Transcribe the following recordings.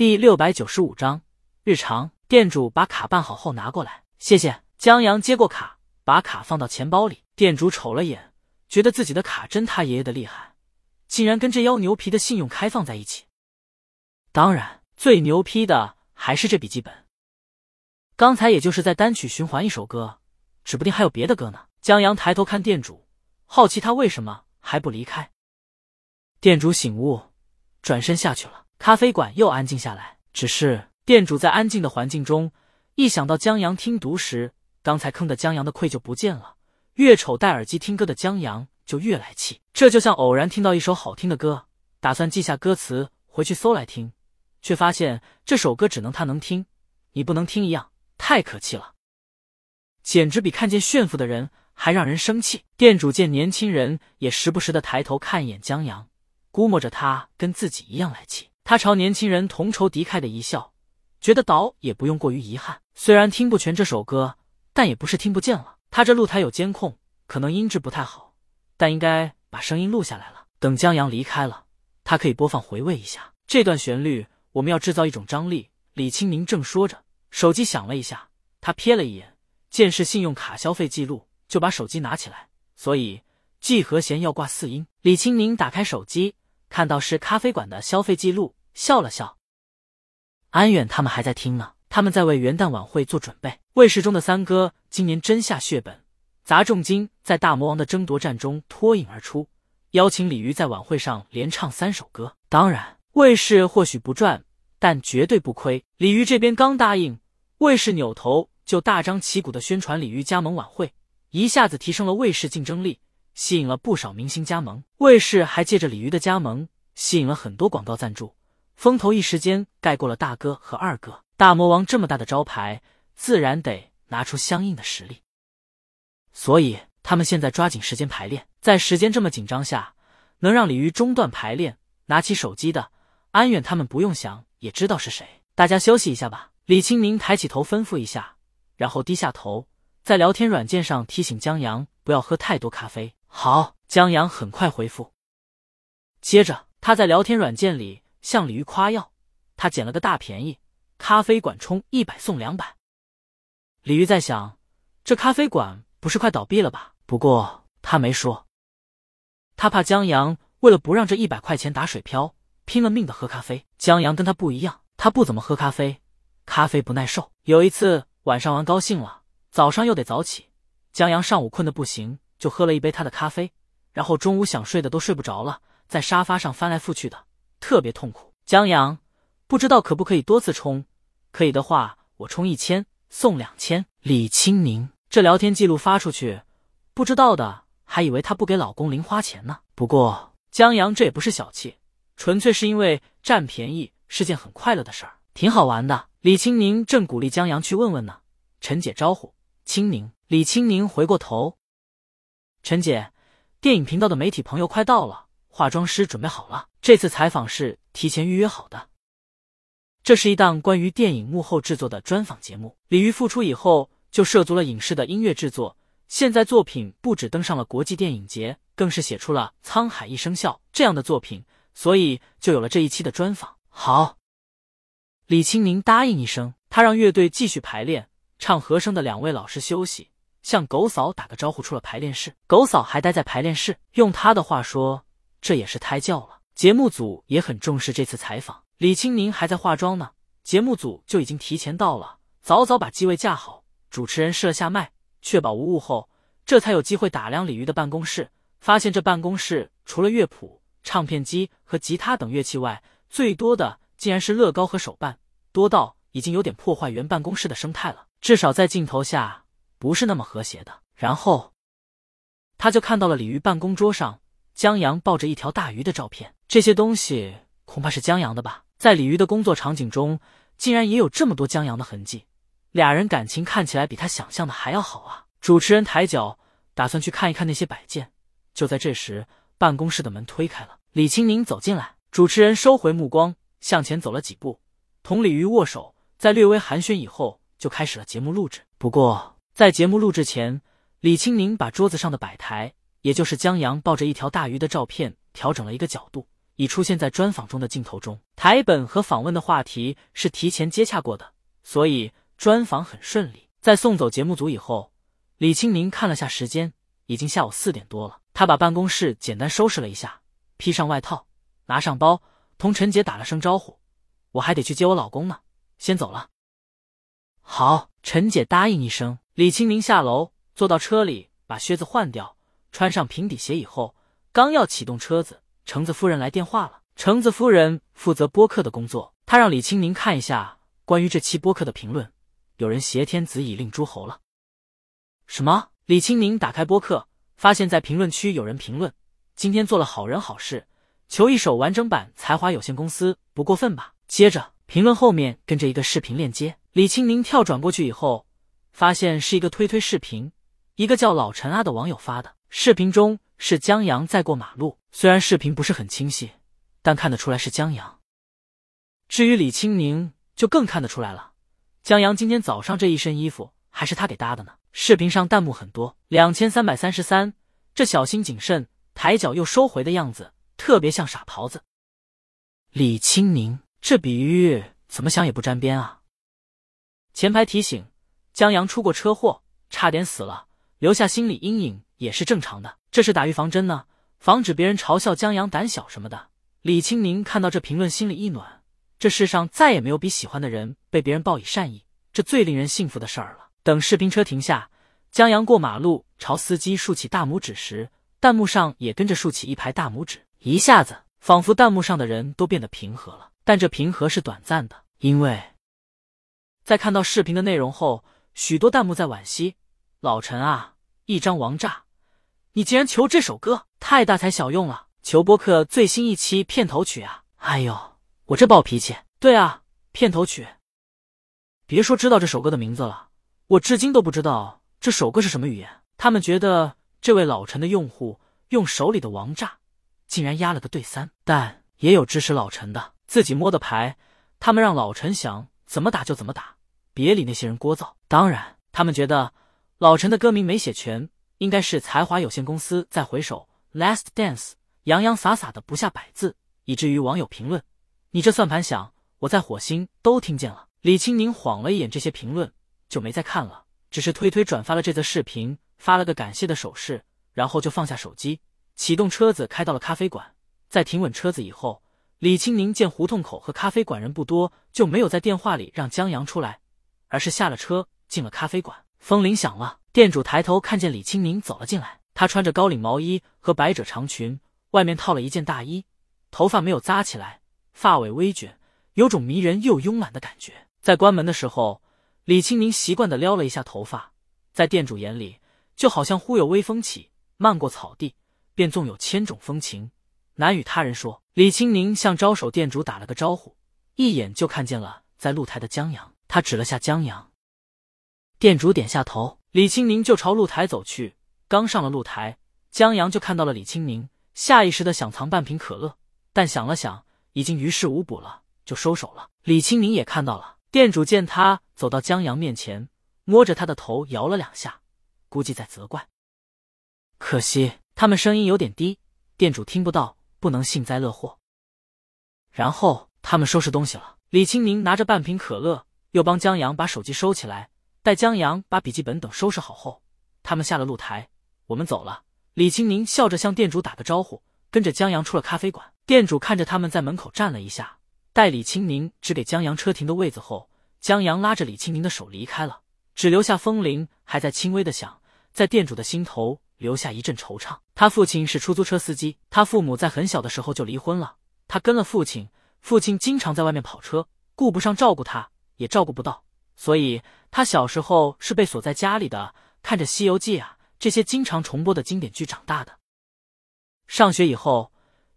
第六百九十五章日常。店主把卡办好后拿过来，谢谢。江阳接过卡，把卡放到钱包里。店主瞅了眼，觉得自己的卡真他爷爷的厉害，竟然跟这妖牛皮的信用开放在一起。当然，最牛批的还是这笔记本。刚才也就是在单曲循环一首歌，指不定还有别的歌呢。江阳抬头看店主，好奇他为什么还不离开。店主醒悟，转身下去了。咖啡馆又安静下来，只是店主在安静的环境中，一想到江阳听读时刚才坑的江阳的愧疚不见了，越瞅戴耳机听歌的江阳就越来气。这就像偶然听到一首好听的歌，打算记下歌词回去搜来听，却发现这首歌只能他能听，你不能听一样，太可气了，简直比看见炫富的人还让人生气。店主见年轻人也时不时的抬头看一眼江阳，估摸着他跟自己一样来气。他朝年轻人同仇敌忾的一笑，觉得倒也不用过于遗憾。虽然听不全这首歌，但也不是听不见了。他这露台有监控，可能音质不太好，但应该把声音录下来了。等江阳离开了，他可以播放回味一下这段旋律。我们要制造一种张力。李清明正说着，手机响了一下，他瞥了一眼，见是信用卡消费记录，就把手机拿起来。所以季和弦要挂四音。李清明打开手机，看到是咖啡馆的消费记录。笑了笑，安远他们还在听呢，他们在为元旦晚会做准备。卫视中的三哥今年真下血本，砸重金在大魔王的争夺战中脱颖而出，邀请鲤鱼在晚会上连唱三首歌。当然，卫视或许不赚，但绝对不亏。鲤鱼这边刚答应，卫视扭头就大张旗鼓的宣传鲤鱼加盟晚会，一下子提升了卫视竞争力，吸引了不少明星加盟。卫视还借着鲤鱼的加盟，吸引了很多广告赞助。风头一时间盖过了大哥和二哥，大魔王这么大的招牌，自然得拿出相应的实力。所以他们现在抓紧时间排练，在时间这么紧张下，能让鲤鱼中断排练，拿起手机的安远他们不用想也知道是谁。大家休息一下吧。李清明抬起头吩咐一下，然后低下头，在聊天软件上提醒江阳不要喝太多咖啡。好，江阳很快回复。接着他在聊天软件里。向李鱼夸耀，他捡了个大便宜，咖啡馆充一百送两百。李鱼在想，这咖啡馆不是快倒闭了吧？不过他没说，他怕江阳为了不让这一百块钱打水漂，拼了命的喝咖啡。江阳跟他不一样，他不怎么喝咖啡，咖啡不耐受。有一次晚上玩高兴了，早上又得早起，江阳上午困得不行，就喝了一杯他的咖啡，然后中午想睡的都睡不着了，在沙发上翻来覆去的。特别痛苦，江阳不知道可不可以多次充，可以的话我充一千送两千。李清明这聊天记录发出去，不知道的还以为他不给老公零花钱呢。不过江阳这也不是小气，纯粹是因为占便宜是件很快乐的事儿，挺好玩的。李清明正鼓励江阳去问问呢。陈姐招呼清明，李清明回过头，陈姐，电影频道的媒体朋友快到了。化妆师准备好了，这次采访是提前预约好的。这是一档关于电影幕后制作的专访节目。李玉复出以后就涉足了影视的音乐制作，现在作品不止登上了国际电影节，更是写出了《沧海一声笑》这样的作品，所以就有了这一期的专访。好，李清宁答应一声，他让乐队继续排练，唱和声的两位老师休息，向狗嫂打个招呼，出了排练室。狗嫂还待在排练室，用他的话说。这也是胎教了。节目组也很重视这次采访。李清宁还在化妆呢，节目组就已经提前到了，早早把机位架好。主持人试了下麦，确保无误后，这才有机会打量鲤鱼的办公室。发现这办公室除了乐谱、唱片机和吉他等乐器外，最多的竟然是乐高和手办，多到已经有点破坏原办公室的生态了。至少在镜头下不是那么和谐的。然后他就看到了鲤鱼办公桌上。江阳抱着一条大鱼的照片，这些东西恐怕是江阳的吧？在鲤鱼的工作场景中，竟然也有这么多江阳的痕迹，俩人感情看起来比他想象的还要好啊！主持人抬脚打算去看一看那些摆件，就在这时，办公室的门推开了，李青宁走进来，主持人收回目光，向前走了几步，同鲤鱼握手，在略微寒暄以后，就开始了节目录制。不过，在节目录制前，李青宁把桌子上的摆台。也就是江阳抱着一条大鱼的照片调整了一个角度，已出现在专访中的镜头中。台本和访问的话题是提前接洽过的，所以专访很顺利。在送走节目组以后，李青宁看了下时间，已经下午四点多了。他把办公室简单收拾了一下，披上外套，拿上包，同陈姐打了声招呼：“我还得去接我老公呢，先走了。”好，陈姐答应一声。李青宁下楼，坐到车里，把靴子换掉，穿上平底鞋以后，刚要启动车子。橙子夫人来电话了。橙子夫人负责播客的工作，她让李青宁看一下关于这期播客的评论。有人挟天子以令诸侯了？什么？李青宁打开播客，发现在评论区有人评论：“今天做了好人好事，求一首完整版《才华有限公司》，不过分吧？”接着评论后面跟着一个视频链接，李青宁跳转过去以后，发现是一个推推视频，一个叫老陈阿的网友发的。视频中是江阳在过马路。虽然视频不是很清晰，但看得出来是江阳。至于李青宁，就更看得出来了。江阳今天早上这一身衣服还是他给搭的呢。视频上弹幕很多，两千三百三十三，这小心谨慎、抬脚又收回的样子，特别像傻狍子。李青宁，这比喻怎么想也不沾边啊！前排提醒：江阳出过车祸，差点死了，留下心理阴影也是正常的。这是打预防针呢。防止别人嘲笑江阳胆小什么的。李青宁看到这评论，心里一暖。这世上再也没有比喜欢的人被别人报以善意，这最令人幸福的事儿了。等视频车停下，江阳过马路朝司机竖起大拇指时，弹幕上也跟着竖起一排大拇指。一下子，仿佛弹幕上的人都变得平和了。但这平和是短暂的，因为在看到视频的内容后，许多弹幕在惋惜：“老陈啊，一张王炸。”你竟然求这首歌，太大材小用了！求播客最新一期片头曲啊！哎呦，我这暴脾气！对啊，片头曲。别说知道这首歌的名字了，我至今都不知道这首歌是什么语言。他们觉得这位老陈的用户用手里的王炸，竟然压了个对三，但也有支持老陈的，自己摸的牌，他们让老陈想怎么打就怎么打，别理那些人聒噪。当然，他们觉得老陈的歌名没写全。应该是才华有限公司再回首 Last Dance，洋洋洒洒的不下百字，以至于网友评论：“你这算盘响，我在火星都听见了。”李青宁晃了一眼这些评论，就没再看了，只是推推转发了这则视频，发了个感谢的手势，然后就放下手机，启动车子开到了咖啡馆。在停稳车子以后，李青宁见胡同口和咖啡馆人不多，就没有在电话里让江阳出来，而是下了车进了咖啡馆。风铃响了。店主抬头看见李青宁走了进来，他穿着高领毛衣和百褶长裙，外面套了一件大衣，头发没有扎起来，发尾微卷，有种迷人又慵懒的感觉。在关门的时候，李青宁习惯的撩了一下头发，在店主眼里，就好像忽有微风起，漫过草地，便纵有千种风情，难与他人说。李青宁向招手店主打了个招呼，一眼就看见了在露台的江阳，他指了下江阳，店主点下头。李青宁就朝露台走去，刚上了露台，江阳就看到了李青宁，下意识的想藏半瓶可乐，但想了想，已经于事无补了，就收手了。李青宁也看到了，店主见他走到江阳面前，摸着他的头摇了两下，估计在责怪。可惜他们声音有点低，店主听不到，不能幸灾乐祸。然后他们收拾东西了，李青宁拿着半瓶可乐，又帮江阳把手机收起来。待江阳把笔记本等收拾好后，他们下了露台，我们走了。李青宁笑着向店主打个招呼，跟着江阳出了咖啡馆。店主看着他们在门口站了一下，待李青宁指给江阳车停的位子后，江阳拉着李青宁的手离开了，只留下风铃还在轻微的响，在店主的心头留下一阵惆怅。他父亲是出租车司机，他父母在很小的时候就离婚了，他跟了父亲，父亲经常在外面跑车，顾不上照顾他，也照顾不到。所以，他小时候是被锁在家里的，看着《西游记》啊这些经常重播的经典剧长大的。上学以后，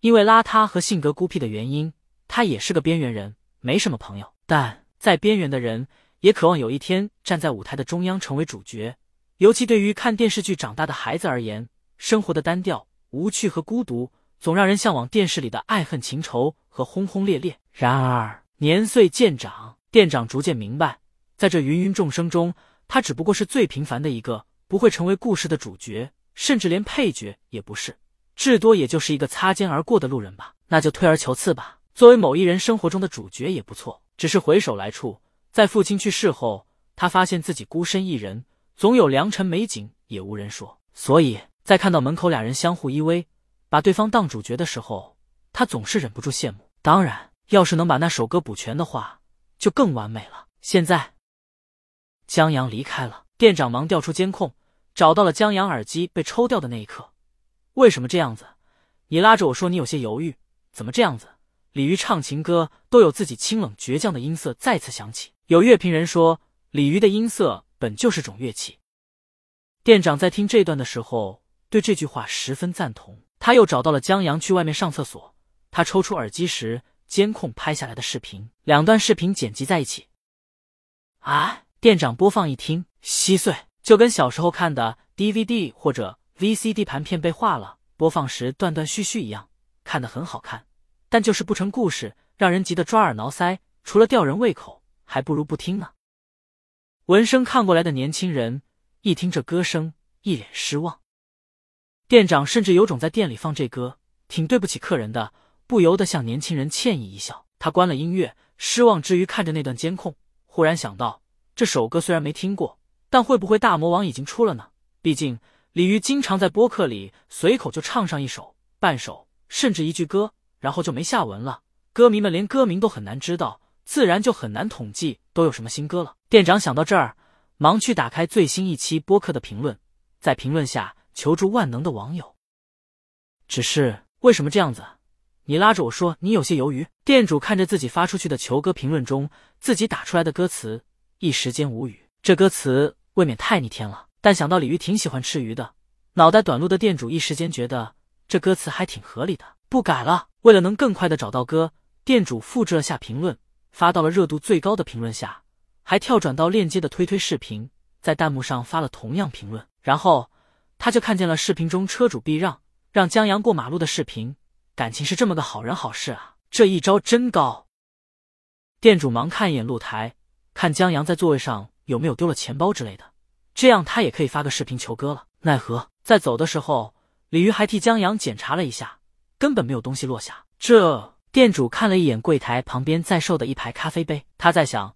因为邋遢和性格孤僻的原因，他也是个边缘人，没什么朋友。但再边缘的人，也渴望有一天站在舞台的中央，成为主角。尤其对于看电视剧长大的孩子而言，生活的单调、无趣和孤独，总让人向往电视里的爱恨情仇和轰轰烈烈。然而，年岁渐长，店长逐渐明白。在这芸芸众生中，他只不过是最平凡的一个，不会成为故事的主角，甚至连配角也不是。至多也就是一个擦肩而过的路人吧。那就退而求次吧，作为某一人生活中的主角也不错。只是回首来处，在父亲去世后，他发现自己孤身一人，总有良辰美景也无人说。所以在看到门口俩人相互依偎，把对方当主角的时候，他总是忍不住羡慕。当然，要是能把那首歌补全的话，就更完美了。现在，江阳离开了，店长忙调出监控，找到了江阳耳机被抽掉的那一刻。为什么这样子？你拉着我说你有些犹豫。怎么这样子？李鱼唱情歌都有自己清冷倔强的音色再次响起。有乐评人说，李鱼的音色本就是种乐器。店长在听这段的时候，对这句话十分赞同。他又找到了江阳去外面上厕所，他抽出耳机时，监控拍下来的视频，两段视频剪辑在一起。啊！店长播放一听，稀碎，就跟小时候看的 DVD 或者 VCD 盘片被划了，播放时断断续续一样。看得很好看，但就是不成故事，让人急得抓耳挠腮。除了吊人胃口，还不如不听呢。闻声看过来的年轻人一听这歌声，一脸失望。店长甚至有种在店里放这歌，挺对不起客人的，不由得向年轻人歉意一笑。他关了音乐，失望之余看着那段监控，忽然想到，这首歌虽然没听过，但会不会大魔王已经出了呢？毕竟李鱼经常在播客里随口就唱上一首半首。甚至一句歌，然后就没下文了。歌迷们连歌名都很难知道，自然就很难统计都有什么新歌了。店长想到这儿，忙去打开最新一期播客的评论，在评论下求助万能的网友。只是为什么这样子？你拉着我说你有些犹豫。店主看着自己发出去的求歌评论中自己打出来的歌词，一时间无语。这歌词未免太逆天了。但想到鲤鱼挺喜欢吃鱼的，脑袋短路的店主一时间觉得。这歌词还挺合理的，不改了。为了能更快的找到歌，店主复制了下评论，发到了热度最高的评论下，还跳转到链接的推推视频，在弹幕上发了同样评论。然后他就看见了视频中车主避让让江阳过马路的视频。感情是这么个好人好事啊，这一招真高。店主忙看一眼露台，看江阳在座位上有没有丢了钱包之类的，这样他也可以发个视频求歌了。奈何在走的时候。鲤鱼还替江阳检查了一下，根本没有东西落下。这店主看了一眼柜台旁边在售的一排咖啡杯，他在想，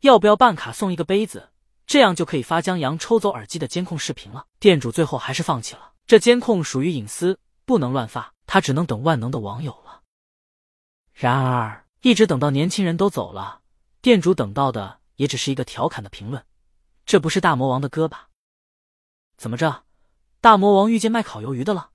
要不要办卡送一个杯子，这样就可以发江阳抽走耳机的监控视频了。店主最后还是放弃了，这监控属于隐私，不能乱发，他只能等万能的网友了。然而，一直等到年轻人都走了，店主等到的也只是一个调侃的评论：“这不是大魔王的歌吧？怎么着？”大魔王遇见卖烤鱿鱼的了。